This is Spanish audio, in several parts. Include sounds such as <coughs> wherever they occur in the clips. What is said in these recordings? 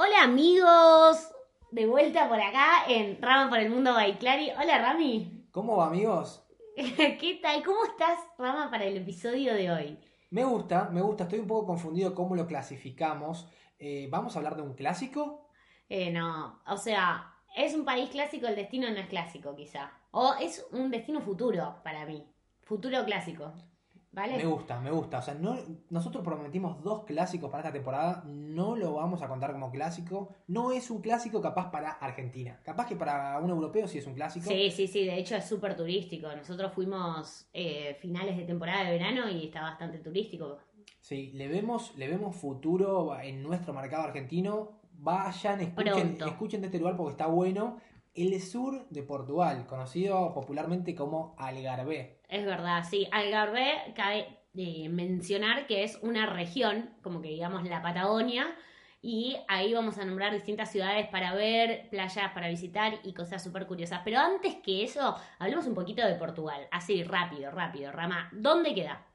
Hola amigos, de vuelta por acá en Rama por el Mundo by Clary. Hola Rami. ¿Cómo va, amigos? <laughs> ¿Qué tal? ¿Cómo estás, Rama, para el episodio de hoy? Me gusta, me gusta. Estoy un poco confundido cómo lo clasificamos. Eh, ¿Vamos a hablar de un clásico? Eh, no, o sea, es un país clásico, el destino no es clásico quizá. O es un destino futuro para mí. Futuro clásico. ¿Vale? Me gusta, me gusta. O sea, no, nosotros prometimos dos clásicos para esta temporada. No lo vamos a contar como clásico. No es un clásico capaz para Argentina. Capaz que para un europeo sí es un clásico. Sí, sí, sí. De hecho es súper turístico. Nosotros fuimos eh, finales de temporada de verano y está bastante turístico. Sí, le vemos, le vemos futuro en nuestro mercado argentino. Vayan, escuchen, Pronto. escuchen de este lugar porque está bueno. El sur de Portugal, conocido popularmente como Algarve. Es verdad, sí. Algarve cabe eh, mencionar que es una región, como que digamos la Patagonia, y ahí vamos a nombrar distintas ciudades para ver, playas para visitar y cosas súper curiosas. Pero antes que eso, hablemos un poquito de Portugal. Así, rápido, rápido. Rama, ¿dónde queda?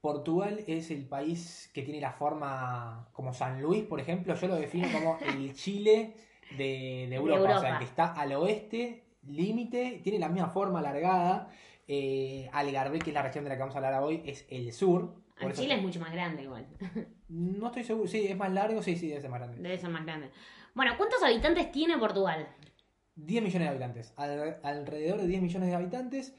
Portugal es el país que tiene la forma como San Luis, por ejemplo. Yo lo defino como el Chile de, de Europa. O sea, que está al oeste, límite, tiene la misma forma alargada. Eh, Algarve, que es la región de la que vamos a hablar hoy, es el sur. Por eso- Chile es mucho más grande igual. No estoy seguro. Sí, es más largo. Sí, sí, debe ser más grande. Debe ser más grande. Bueno, ¿cuántos habitantes tiene Portugal? 10 millones de habitantes. Al- alrededor de 10 millones de habitantes.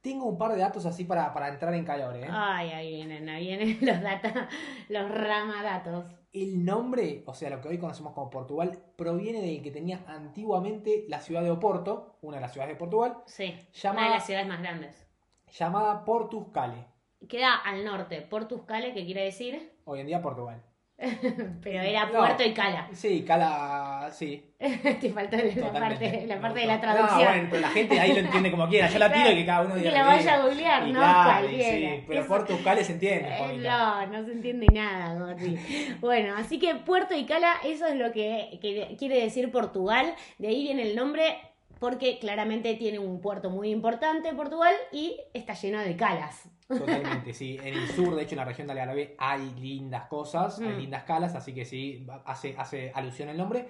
Tengo un par de datos así para, para entrar en calor. ¿eh? Ay, ahí vienen, ahí vienen <laughs> los data, los ramadatos. El nombre, o sea, lo que hoy conocemos como Portugal, proviene del que tenía antiguamente la ciudad de Oporto, una de las ciudades de Portugal, Sí, Llamada- una de las ciudades más grandes. llamada Portus Cale. Queda al norte, Portus Cale, que quiere decir, Hoy en día Portugal. <laughs> pero era No. Puerto y Cala. Sí, Cala, sí. <laughs> Te faltó la Totalmente. parte, la parte de gustó. la traducción. No, bueno, pero la gente ahí lo entiende como quiera. Yo la tiro y que cada uno Que diga la lo vaya a googlear, Y ¿no? claro, y sí, pero Eso- Portus Cale se <laughs> entiende. Eh, no, no se entiende nada, Gordi. Bueno, así que Puerto y Cala, eso es lo que, que quiere decir Portugal. De ahí viene el nombre, porque claramente tiene un puerto muy importante, Portugal, y está lleno de calas. Totalmente, sí. En el sur, de hecho, en la región de Algarve hay lindas cosas, hay Mm. lindas calas, así que sí, hace, hace alusión el nombre.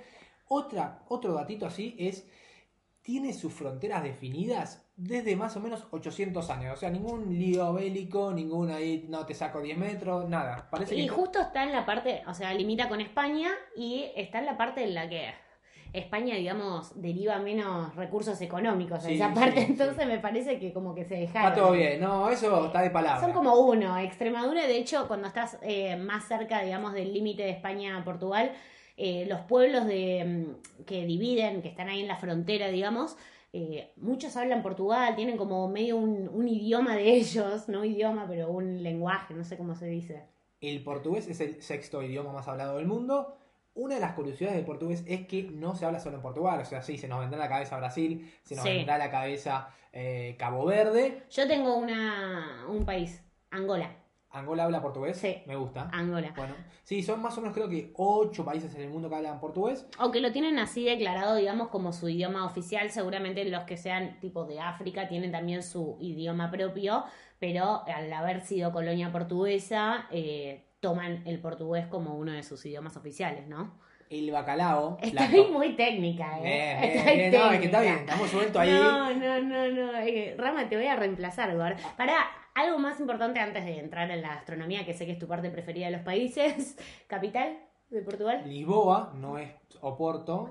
Otra, otro datito así es, tiene sus fronteras definidas desde más o menos 800 años. O sea, ningún lío bélico, ningún ahí, no te saco 10 metros, nada. Parece Y que... justo está en la parte, o sea, limita con España y está en la parte en la que España, digamos, deriva menos recursos económicos de Sí, esa parte. sí. Entonces me parece que como que se dejaron. Está todo bien, no, eso está de palabra. Son como uno. Extremadura, de hecho, cuando estás eh, más cerca, digamos, del límite de España a Portugal, eh, los pueblos de, mm, que dividen, que están ahí en la frontera, digamos, eh, muchos hablan Portugal, tienen como medio un, un idioma de ellos, no idioma, pero un lenguaje, no sé cómo se dice. El portugués es el sexto idioma más hablado del mundo. Una de las curiosidades del portugués es que no se habla solo en Portugal. O sea, sí, se nos vendrá a la cabeza Brasil, se nos Sí. vendrá a la cabeza eh, Cabo Verde. Yo tengo una, un país, Angola. Angola habla portugués. Sí. Me gusta. Angola. Bueno, sí, son más o menos creo que ocho países en el mundo que hablan portugués. Aunque lo tienen así declarado, digamos, como su idioma oficial, seguramente los que sean tipo de África tienen también su idioma propio, pero al haber sido colonia portuguesa, eh, toman el portugués como uno de sus idiomas oficiales, ¿no? El bacalao. la Estoy to- muy técnica, ¿eh? Bien, Estoy bien, no, es que está técnica. bien, estamos sueltos ahí. No, no, no, no. eh, Rama, te voy a reemplazar, Gor. Para algo más importante antes de entrar en la gastronomía, que sé que es tu parte preferida de los países. <laughs> Capital de Portugal. Lisboa, no es Oporto.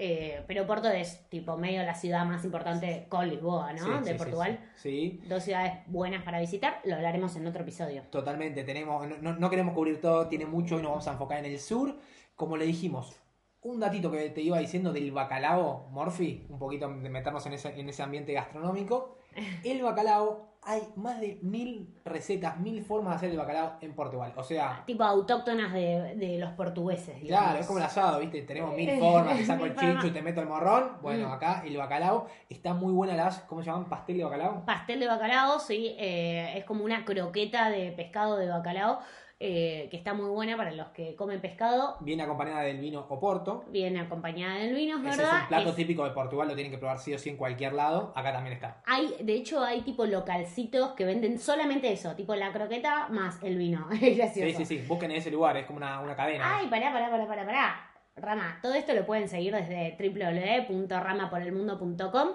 Eh, pero Porto es tipo medio la ciudad más importante con Lisboa, ¿no? Sí, de sí, Portugal. Sí, sí. Dos ciudades buenas para visitar. Lo hablaremos en otro episodio. Totalmente, tenemos, no- no queremos cubrir todo, tiene mucho y nos vamos a enfocar en el sur. Como le dijimos, un datito que te iba diciendo del bacalao, Morphy, un poquito de meternos en ese, en ese ambiente gastronómico. <laughs> El bacalao, hay más de mil recetas, mil formas de hacer el bacalao en Portugal. O sea, Tipo autóctonas de, de los portugueses, digamos. Claro, es como el asado, ¿viste? Tenemos mil formas, te saco <laughs> el chincho y te meto el morrón. Bueno, Mm. acá el bacalao está muy buena las, ¿cómo se llaman? Pastel de bacalao. Pastel de bacalao, sí, eh, es como una croqueta de pescado de bacalao, eh, que está muy buena para los que comen pescado. Viene acompañada del vino Oporto. Viene acompañada del vino, es Ese verdad. es un plato Es- típico de Portugal, lo tienen que probar sí o sí en cualquier lado. Acá también está. Hay, de hecho, hay tipo localcitos que venden solamente eso, tipo la croqueta más el vino. <laughs> Es gracioso. Sí, sí, sí. Busquen ese lugar, es como una, una cadena. Ay, pará, pará, pará, pará, pará. Rama, todo esto lo pueden seguir desde www.ramaporelmundo.com.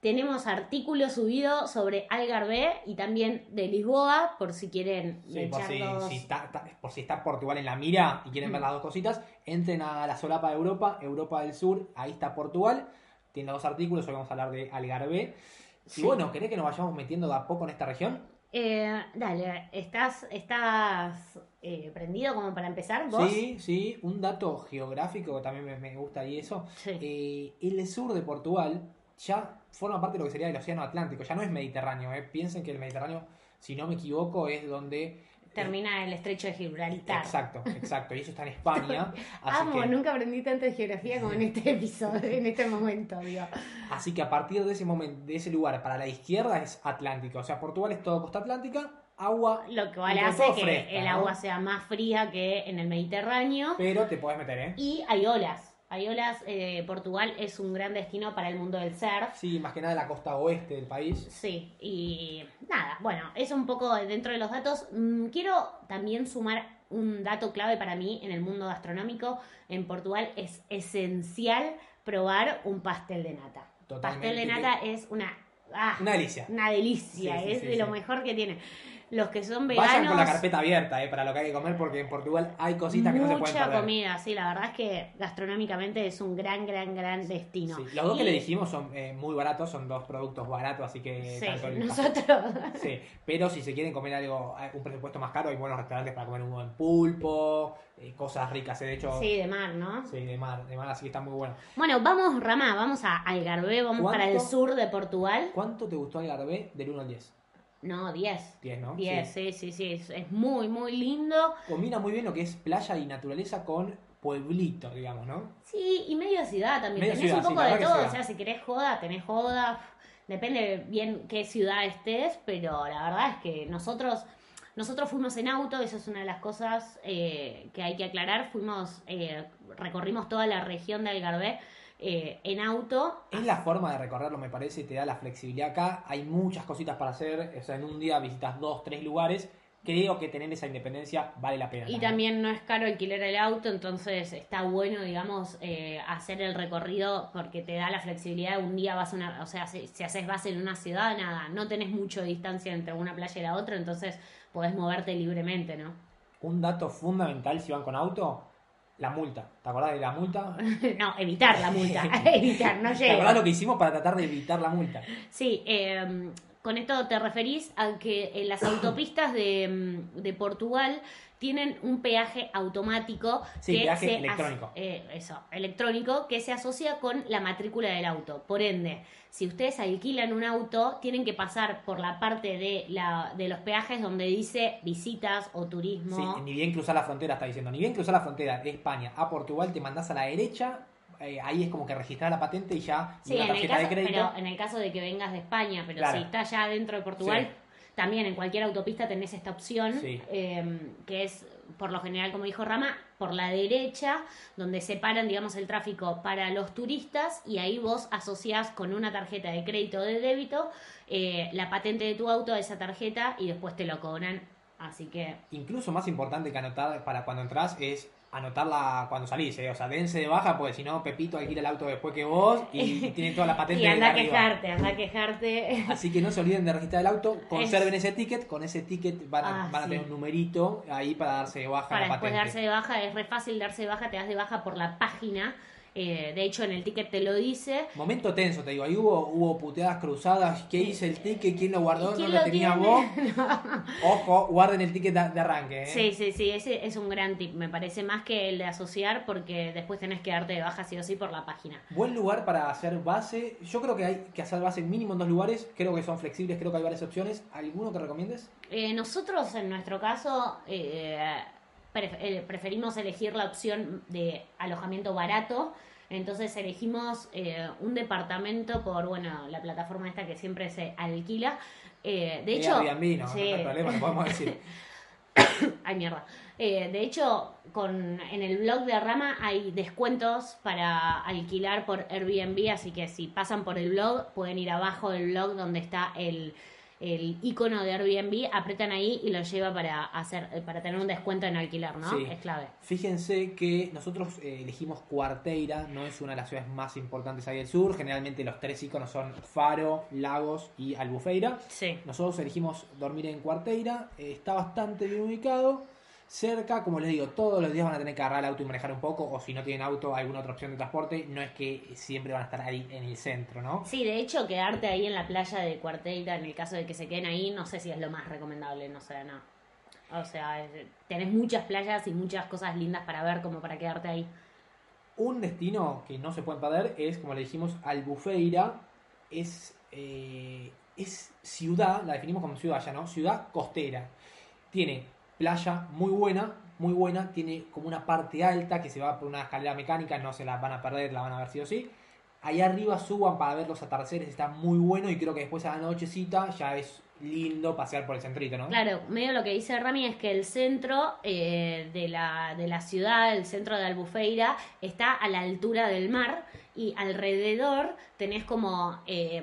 Tenemos artículos subidos sobre Algarve y también de Lisboa, por si quieren Sí, por si, si está, ta- por si está Portugal en la mira y quieren ver las dos cositas, entren a la solapa de Europa, Europa del Sur, ahí está Portugal. Tiene dos artículos, hoy vamos a hablar de Algarve. Sí. Y bueno, ¿querés que nos vayamos metiendo de a poco en esta región? Eh, dale, ¿estás, estás eh, prendido como para empezar? ¿Vos? Sí, sí, un dato geográfico que también me, me gusta y eso. Sí. Eh, el sur de Portugal ya forma parte de lo que sería el Océano Atlántico, ya no es Mediterráneo. eh. Piensen que el Mediterráneo, si no me equivoco, es donde... Termina el estrecho de Gibraltar. Exacto, exacto. Y eso está en <laughs> España. Así Amo, que, nunca aprendí tanto de geografía como en este episodio, en este momento, digo. así que a partir de ese momento, de ese lugar para la izquierda es Atlántico. O sea, Portugal es todo costa atlántica, agua, Lo que vale hace que fresca, el ¿no? agua sea más fría que en el Mediterráneo. pero te puedes meter, ¿eh? Y hay olas. Hay olas. eh, Portugal es un gran destino para el mundo del surf. Sí, más que nada la costa oeste del país. Sí, y nada, bueno, eso un poco dentro de los datos. Mm, quiero también sumar un dato clave para mí en el mundo gastronómico. En Portugal es esencial probar un pastel de nata. Totalmente. Pastel de nata es una... ah, Una delicia. una delicia, Sí, sí, es sí, de lo mejor que tiene. Los que son veganos... Vayan con la carpeta abierta, ¿eh? Para lo que hay que comer, porque en Portugal hay cositas que no se pueden Mucha perder. comida, sí, la verdad es que gastronómicamente es un gran, gran, gran destino. Sí, Los dos que Y- le dijimos son eh, muy baratos, son dos productos baratos, así que Sí, nosotros. <laughs> Sí, pero si se quieren comer algo, eh, un presupuesto más caro, hay buenos restaurantes para comer un buen pulpo, eh, cosas ricas, eh, de hecho. Sí, de mar, ¿no? Sí, de mar, de mar, así que está muy bueno. Bueno, vamos, Rama, vamos a Algarve, vamos para el sur de Portugal. ¿Cuánto te gustó Algarve del 1 al 10? No, 10. 10, ¿no? 10, Sí. sí, sí, sí, es, es muy, muy lindo. Combina muy bien lo que es playa y naturaleza con pueblito, digamos, ¿no? Sí, y medio ciudad también. Medio tenés ciudad, un poco sí, de todo, o sea, si querés joda, tenés joda. Depende bien qué ciudad estés, pero la verdad es que nosotros nosotros fuimos en auto, eso es una de las cosas eh, que hay que aclarar. Fuimos, eh, recorrimos toda la región de Algarve eh, en auto. Es la forma de recorrerlo, me parece, te da la flexibilidad acá. Hay muchas cositas para hacer. O sea, en un día visitas dos, tres lugares. Creo que tener esa independencia vale la pena. Y también no es caro alquilar el auto, entonces está bueno, digamos, eh, hacer el recorrido porque te da la flexibilidad. Un día vas a una, o sea, si, si haces base en una ciudad, nada, no tenés mucho distancia entre una playa y la otra, entonces podés moverte libremente, ¿no? Un dato fundamental si van con auto, la multa. ¿Te acordás de la multa? <laughs> no, evitar la multa, <laughs> <laughs> evitar, no ¿Te acordás llega. lo que hicimos para tratar de evitar la multa? Sí, eh, con esto te referís a que en las autopistas de, mm, de Portugal tienen un peaje automático Sí, que peaje se electrónico. eh, eso, electrónico que se asocia con la matrícula del auto. Por ende, si ustedes alquilan un auto, tienen que pasar por la parte de la de los peajes donde dice visitas o turismo. Sí, ni bien cruzar la frontera, está diciendo. Ni bien cruzar la frontera de España a Portugal, te mandás a la derecha. eh, ahí es como que registrar la patente y ya Sí, una en el, tarjeta caso, de crédito. pero en el caso de que vengas de España, pero Claro. si estás ya dentro de Portugal, Sí. También en cualquier autopista tenés esta opción, Sí. eh, que es, por lo general, como dijo Rama, por la derecha, donde separan, digamos, el tráfico para los turistas y ahí vos asociás con una tarjeta de crédito o de débito eh, la patente de tu auto a esa tarjeta y después te lo cobran. Así que Incluso más importante que anotar para cuando entras es anotarla cuando salís, ¿eh? O sea, dense de baja, porque si no, Pepito alquila el auto después que vos y <laughs> tiene toda la patente y anda a quejarte, anda a quejarte. <laughs> Así que no se olviden de registrar el auto, conserven ese ticket, con ese ticket van a, Ah, van a sí. tener un numerito ahí para darse de baja para la después patente. darse de baja, es re fácil darse de baja, te das de baja por la página Eh, de hecho, en el ticket te lo dice. Momento tenso, te digo. Ahí hubo, hubo puteadas cruzadas. ¿Qué hice el ticket? ¿Quién lo guardó? ¿No ¿Quién lo lo tenía tiene? vos? <laughs> Ojo, guarden el ticket de, arranque. ¿eh? Sí, sí, sí, ese es un gran tip. Me parece más que el de asociar porque después tenés que darte de baja sí o sí por la página. Buen lugar para hacer base. Yo creo que hay que hacer base mínimo en dos lugares. Creo que son flexibles, creo que hay varias opciones. ¿Alguno que recomiendes? Eh, nosotros, en nuestro caso, eh, eh, preferimos elegir la opción de alojamiento barato. Entonces elegimos eh, un departamento por, bueno, la plataforma esta que siempre se alquila. Eh, de hecho, Airbnb, no, sí. no hay problema, lo podemos decir. <coughs> Ay, mierda. Eh, de hecho, con, en el blog de Rama hay descuentos para alquilar por Airbnb, así que si pasan por el blog, pueden ir abajo del blog donde está el, el icono de Airbnb, apretan ahí y lo lleva para hacer eh, para tener un descuento en alquilar, ¿no? Sí. Es clave. Fíjense que nosotros eh, elegimos Cuarteira, no es una de las ciudades más importantes ahí del sur. Generalmente los tres iconos son Faro, Lagos y Albufeira. Sí. Nosotros elegimos dormir en Cuarteira, eh, está bastante bien ubicado, cerca, como les digo, todos los días van a tener que agarrar el auto y manejar un poco, o si no tienen auto, alguna otra opción de transporte, no es que siempre van a estar ahí en el centro, ¿no? Sí, de hecho, quedarte ahí en la playa de Cuarteira, en el caso de que se queden ahí, no sé si es lo más recomendable, no sé, no. O sea, tenés muchas playas y muchas cosas lindas para ver como para quedarte ahí. Un destino que no se pueden perder es, como le dijimos, Albufeira, es, eh, es ciudad, la definimos como ciudad ya, ¿no? Ciudad costera. Tiene playa muy buena, muy buena, tiene como una parte alta que se va por una escalera mecánica, no se la van a perder, la van a ver sí o sí. Allá arriba suban para ver los atardeceres, está muy bueno y creo que después a la nochecita ya es lindo pasear por el centrito, ¿no? Claro, medio lo que dice Rami es que el centro eh, de, la, de la ciudad, el centro de Albufeira, está a la altura del mar y alrededor tenés como eh,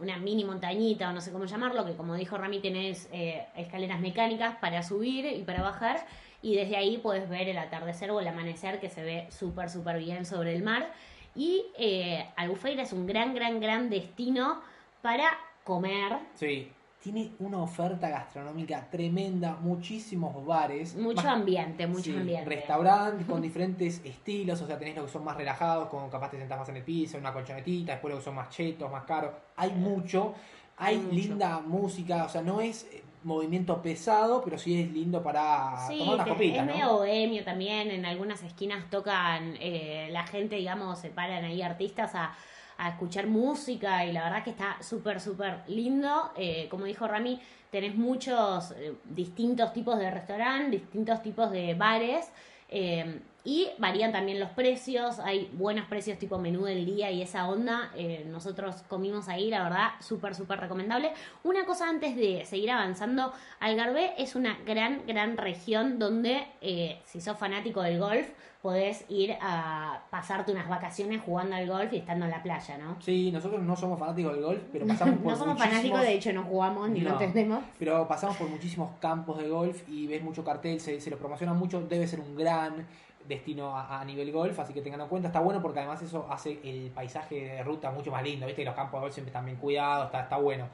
una mini montañita o no sé cómo llamarlo, que como dijo Rami tenés eh, escaleras mecánicas para subir y para bajar y desde ahí puedes ver el atardecer o el amanecer que se ve súper, súper bien sobre el mar. Y eh, Albufeira es un gran, gran, gran destino para comer. Sí. Tiene una oferta gastronómica tremenda, muchísimos bares. Mucho Más- ambiente, mucho Sí, ambiente. Restaurantes <laughs> con diferentes estilos, o sea, tenés los que son más relajados, como capaz te sentás más en el piso, una colchonetita, después los que son más chetos, más caros. Hay mucho, hay Hay mucho. linda música, o sea, no es eh, movimiento pesado, pero sí es lindo para Sí, tomar unas copitas, es ¿no? medio bohemio también. En algunas esquinas tocan eh, la gente, digamos, se paran ahí artistas a, a escuchar música y la verdad que está súper, súper lindo. Eh, como dijo Rami, tenés muchos eh, distintos tipos de restaurantes, distintos tipos de bares. eh, y varían también los precios, hay buenos precios tipo menú del día y esa onda. nosotros comimos ahí, la verdad, súper, súper recomendable. Una cosa antes de seguir avanzando, Algarve es una gran, gran región donde, si sos fanático del golf, podés ir a pasarte unas vacaciones jugando al golf y estando en la playa, ¿no? Sí, nosotros no somos fanáticos del golf, pero pasamos <laughs> por No somos muchísimos- fanáticos, de hecho no jugamos ni lo No. entendemos. Pero pasamos por muchísimos campos de golf y ves mucho cartel, se, se lo promociona mucho, debe ser un gran destino a, a nivel golf, así que tengan en cuenta, está bueno porque además eso hace el paisaje de ruta mucho más lindo, viste, los campos de golf siempre están bien cuidados, está, está bueno.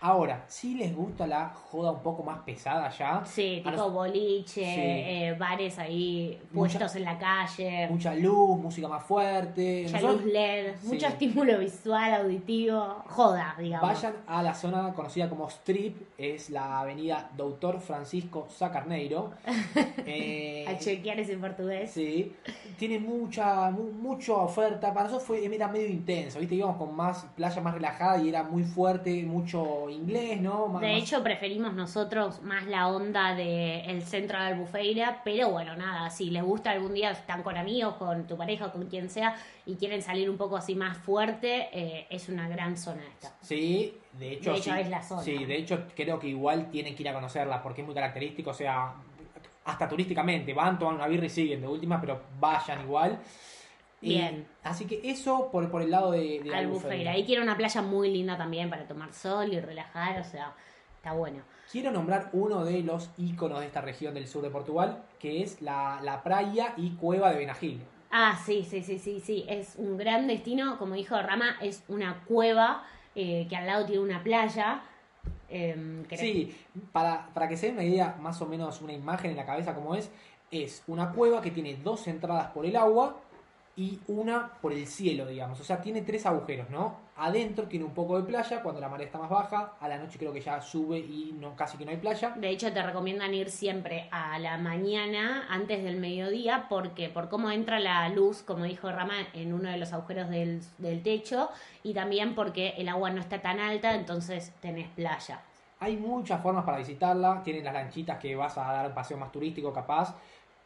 Ahora, si les gusta la joda un poco más pesada ya, Sí, tipo boliche, Sí. eh, bares ahí Mucha- puestos en la calle, mucha luz, música más fuerte, mucha nosotros- luz LED, Sí. mucho estímulo visual, auditivo, joda, digamos. Vayan a la zona conocida como Strip, es la avenida Doutor Francisco Sacarneiro. <laughs> Eh, A chequear ese portugués. Sí, tiene mucha mu- mucha oferta. Para nosotros fue, era medio intenso, ¿viste? Íbamos con más playa más relajada y era muy fuerte, mucho inglés, ¿no? Más- De más- hecho, preferimos nosotros más la onda del centro de Albufeira, pero bueno, nada, si les gusta algún día, están con amigos, con tu pareja, con quien sea, y quieren salir un poco así más fuerte, eh, es una gran zona esta. Sí, de hecho, De hecho, sí. es la zona. Sí, de hecho creo que igual tienen que ir a conocerla porque es muy característico, o sea, hasta turísticamente, van, toman una birra y siguen de última, pero vayan igual. Y- Bien. así que eso por, por el lado de, de Albufeira. Ahí tiene una playa muy linda también para tomar sol y relajar, o sea, está bueno. Quiero nombrar uno de los íconos de esta región del sur de Portugal, que es la, la playa y cueva de Benagil. Ah, sí, sí, sí, sí, sí. Es un gran destino. Como dijo Rama, es una cueva eh, que al lado tiene una playa. Que Sí, para, para que se den una idea, más o menos una imagen en la cabeza como es, es una cueva que tiene dos entradas por el agua y una por el cielo, digamos. O sea, tiene tres agujeros, ¿no? Adentro tiene un poco de playa cuando la marea está más baja, a la noche creo que ya sube y no casi que no hay playa. De hecho, te recomiendan ir siempre a la mañana, antes del mediodía, porque por cómo entra la luz, como dijo Rama, en uno de los agujeros del, del techo, y también porque el agua no está tan alta, entonces tenés playa. Hay muchas formas para visitarla, tienen las lanchitas que vas a dar un paseo más turístico capaz,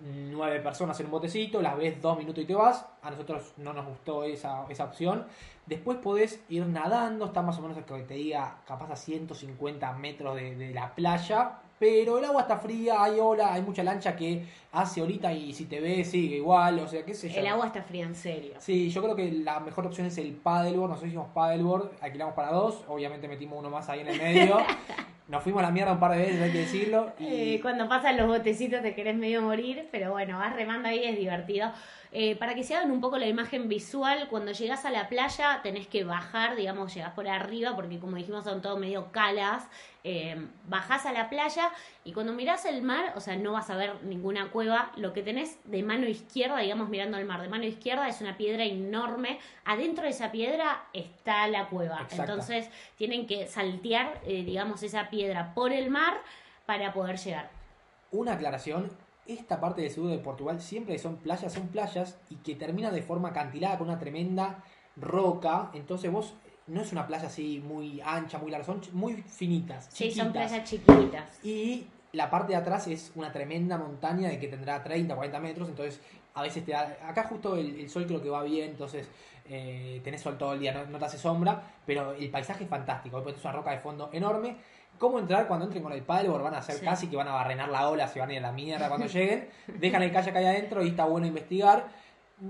nueve personas en un botecito, las ves dos minutos y te vas. A nosotros no nos gustó esa, esa opción. Después podés ir nadando, está más o menos que te diga capaz a 150 metros de, de la playa, pero el agua está fría, hay ola, hay mucha lancha que hace ahorita y si te ve sigue igual, o sea, qué sé yo. El agua está fría en serio. Sí, yo creo que la mejor opción es el paddleboard, nosotros hicimos paddleboard, alquilamos para dos, obviamente metimos uno más ahí en el medio. <laughs> Nos fuimos a la mierda un par de veces, hay que decirlo. Y... Eh, cuando pasan los botecitos te querés medio morir, pero bueno, vas remando ahí, es divertido. Eh, para que se hagan un poco la imagen visual, cuando llegas a la playa tenés que bajar, digamos, llegás por arriba, porque como dijimos son todo medio calas, eh, bajás a la playa y cuando mirás el mar, o sea, no vas a ver ninguna cueva, lo que tenés de mano izquierda, digamos, mirando el mar, de mano izquierda es una piedra enorme, adentro de esa piedra está la cueva, Exacto. entonces tienen que saltear, eh, digamos, esa piedra por el mar para poder llegar. Una aclaración, esta parte del sur de Portugal siempre son playas, son playas y que termina de forma acantilada con una tremenda roca, entonces vos no es una playa así muy ancha, muy larga, son muy finitas. Sí, son playas chiquitas. Y la parte de atrás es una tremenda montaña de que tendrá 30, 40 metros, entonces a veces te da... Acá justo el, el sol creo que va bien, entonces eh, tenés sol todo el día, no, no te hace sombra, pero el paisaje es fantástico, después es una roca de fondo enorme. ¿Cómo entrar cuando entren con el paddleboard? Van a hacer Sí. casi que van a barrenar la ola, se van a ir a la mierda cuando <laughs> lleguen. Dejan el kayak ahí adentro y está bueno investigar.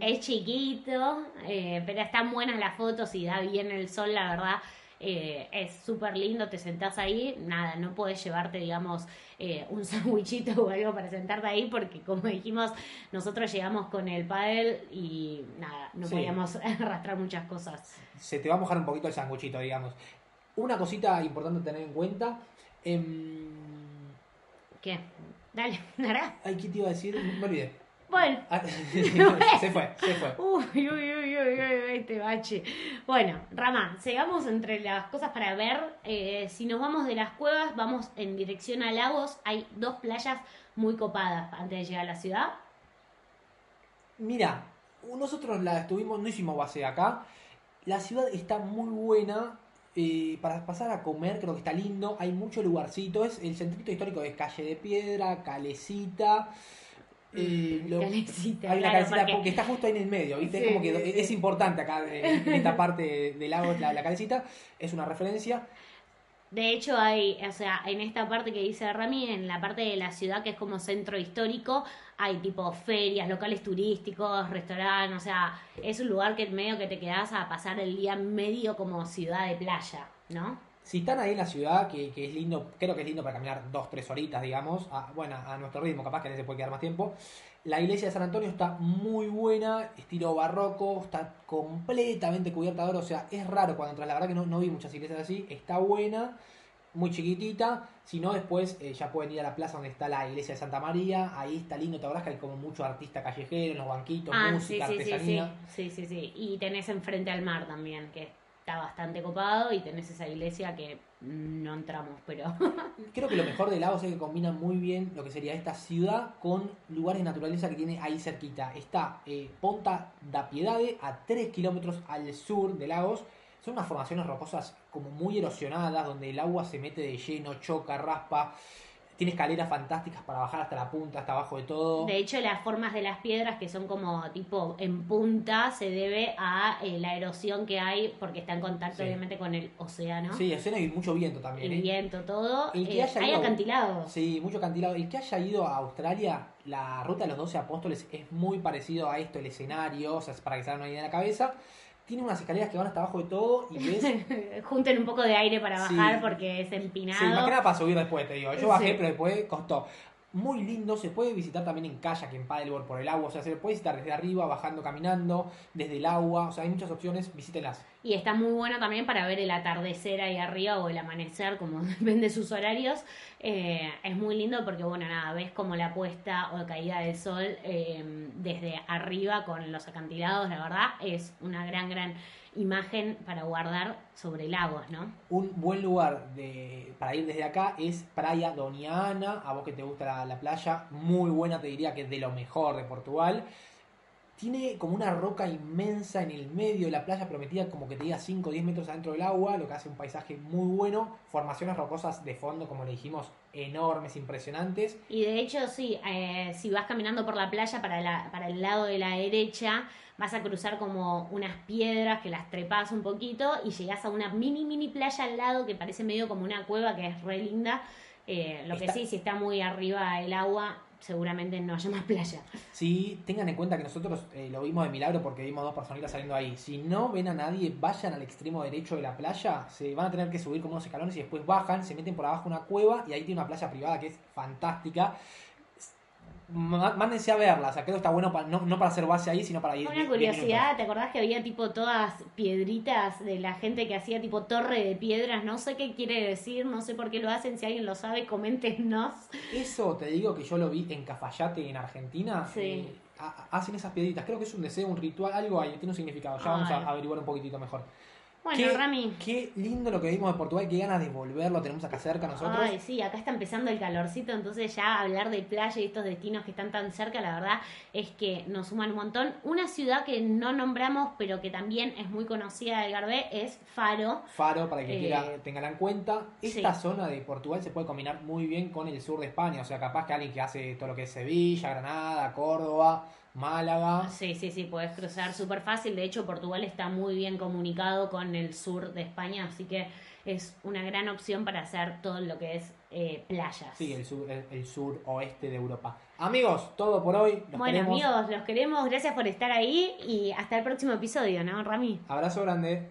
Es chiquito, eh, pero están buenas las fotos y da bien el sol, la verdad. eh, es súper lindo, te sentás ahí, nada, no puedes llevarte, digamos, eh, un <laughs> sandwichito o algo para sentarte ahí, porque como dijimos, nosotros llegamos con el paddle y nada, no Sí. podíamos <laughs> arrastrar muchas cosas. Se te va a mojar un poquito el sanguchito, digamos. Una cosita importante a tener en cuenta. em, ¿Qué? Dale, <laughs> narra. ay, ¿qué te iba a decir? Me olvidé. Bueno, Ah, <laughs> <laughs> se fue, se fue. Uy, uy, uy, uy, uy, este bache. Bueno, Rama, sigamos entre las cosas para ver. Eh, si nos vamos de las cuevas, vamos en dirección a lagos. Hay dos playas muy copadas antes de llegar a la ciudad. Mira, nosotros la estuvimos, no hicimos base acá. La ciudad está muy buena. Eh, para pasar a comer, creo que está lindo. Hay mucho lugarcito. Es el centrito histórico de Calle de Piedra, Calecita. eh, lo- Calecita, hay una claro, calecita porque- está justo ahí en el medio, ¿viste? Es como que es importante acá eh, en esta parte del lago, la, la calecita. Es una referencia. De hecho, hay, o sea, en esta parte que dice Rami, en la parte de la ciudad que es como centro histórico, hay tipo ferias, locales turísticos, restaurantes, o sea, es un lugar que medio que te quedas a pasar el día medio como ciudad de playa, ¿no? Si están ahí en la ciudad, que, que es lindo, creo que es lindo para caminar dos, tres horitas, digamos, a, bueno, a nuestro ritmo, capaz que veces puede quedar más tiempo. La iglesia de San Antonio está muy buena, estilo barroco, está completamente cubierta de oro, o sea, es raro cuando entras, la verdad que no, no vi muchas iglesias así, está buena, muy chiquitita, si no después eh, ya pueden ir a la plaza donde está la iglesia de Santa María, ahí está lindo, te que hay como mucho artista callejero en los banquitos, Ah, música, sí, sí, sí, artesanía. sí, sí, sí. Y tenés enfrente al mar también, que está bastante copado, y tenés esa iglesia que no entramos, pero... <laughs> Creo que lo mejor de Lagos es que combina muy bien lo que sería esta ciudad con lugares de naturaleza que tiene ahí cerquita. Está eh, Ponta da Piedade, a 3 kilómetros al sur de Lagos. Son unas formaciones rocosas como muy erosionadas, donde el agua se mete de lleno, choca, raspa. Tiene escaleras fantásticas para bajar hasta la punta, hasta abajo de todo. De hecho, las formas de las piedras, que son como tipo en punta, se debe a eh, la erosión que hay, porque está en contacto Sí. obviamente con el océano. Sí, escena y mucho viento también. El ¿eh? viento, todo. El que Eh, haya hay ido- acantilados. Sí, mucho acantilado. El que haya ido a Australia, la ruta de los 12 apóstoles es muy parecido a esto, el escenario, o sea, es para que se hagan una idea en la cabeza. Tiene unas escaleras que van hasta abajo de todo y <laughs> ves. Junten un poco de aire para Sí. bajar porque es empinado. Sí, más que nada para subir después, te digo. Yo bajé, Sí. pero después costó. Muy lindo, se puede visitar también en kayak, en paddleboard por el agua, o sea, se puede visitar desde arriba, bajando, caminando, desde el agua, o sea, hay muchas opciones, visítenlas. Y está muy bueno también para ver el atardecer ahí arriba o el amanecer, como <laughs> depende de sus horarios. Eh, es muy lindo porque, bueno, nada, ves como la puesta o caída del sol eh, desde arriba con los acantilados, la verdad, es una gran, gran imagen para guardar sobre el agua, ¿no? Un buen lugar de, para ir desde acá es Praia Doniana, a vos que te gusta la, la playa, muy buena, te diría que es de lo mejor de Portugal. Tiene como una roca inmensa en el medio de la playa, prometida como que te diga 5 o 10 metros adentro del agua, lo que hace un paisaje muy bueno. Formaciones rocosas de fondo, como le dijimos, enormes, impresionantes. Y de hecho, sí, eh, si vas caminando por la playa para, la, para el lado de la derecha, vas a cruzar como unas piedras que las trepas un poquito y llegas a una mini, mini playa al lado que parece medio como una cueva que es re linda. Eh, lo que sí, si está muy arriba el agua, seguramente no haya <laughs> más playa. Sí, tengan en cuenta que nosotros eh, lo vimos de milagro porque vimos dos personitas saliendo ahí. Si no ven a nadie, vayan al extremo derecho de la playa, se van a tener que subir como unos escalones y después bajan, se meten por abajo una cueva y ahí tiene una playa privada que es fantástica. Má- mándense a verla. O sea, creo que está bueno para, no, no para hacer base ahí, sino para ir. Una 10 curiosidad, ¿te acordás que había tipo todas piedritas de la gente que hacía tipo torre de piedras? No sé qué quiere decir, no sé por qué lo hacen, si alguien lo sabe, coméntenos. Eso te digo que yo lo vi en Cafayate, en Argentina. Sí. eh, ha- hacen esas piedritas. Creo que es un deseo, un ritual, algo ahí, tiene un significado. Ya vamos a averiguar un poquitito mejor. Bueno, qué, Rami. qué lindo lo que vimos de Portugal, qué ganas de volverlo, tenemos acá cerca nosotros. Ay, sí, acá está empezando el calorcito, entonces ya hablar de playa y estos destinos que están tan cerca, la verdad es que nos suman un montón. Una ciudad que no nombramos, pero que también es muy conocida del Garbé, es Faro. Faro, para que Eh, quiera tengan en cuenta. Esta sí. zona de Portugal se puede combinar muy bien con el sur de España. O sea, capaz que alguien que hace todo lo que es Sevilla, Granada, Córdoba, Málaga. Sí, sí, sí, puedes cruzar súper fácil. De hecho, Portugal está muy bien comunicado con el sur de España, así que es una gran opción para hacer todo lo que es eh, playas. Sí, el sur, el, el sur oeste de Europa. Amigos, todo por hoy. Los bueno, queremos. amigos, los queremos. Gracias por estar ahí y hasta el próximo episodio, ¿no, Rami? Abrazo grande.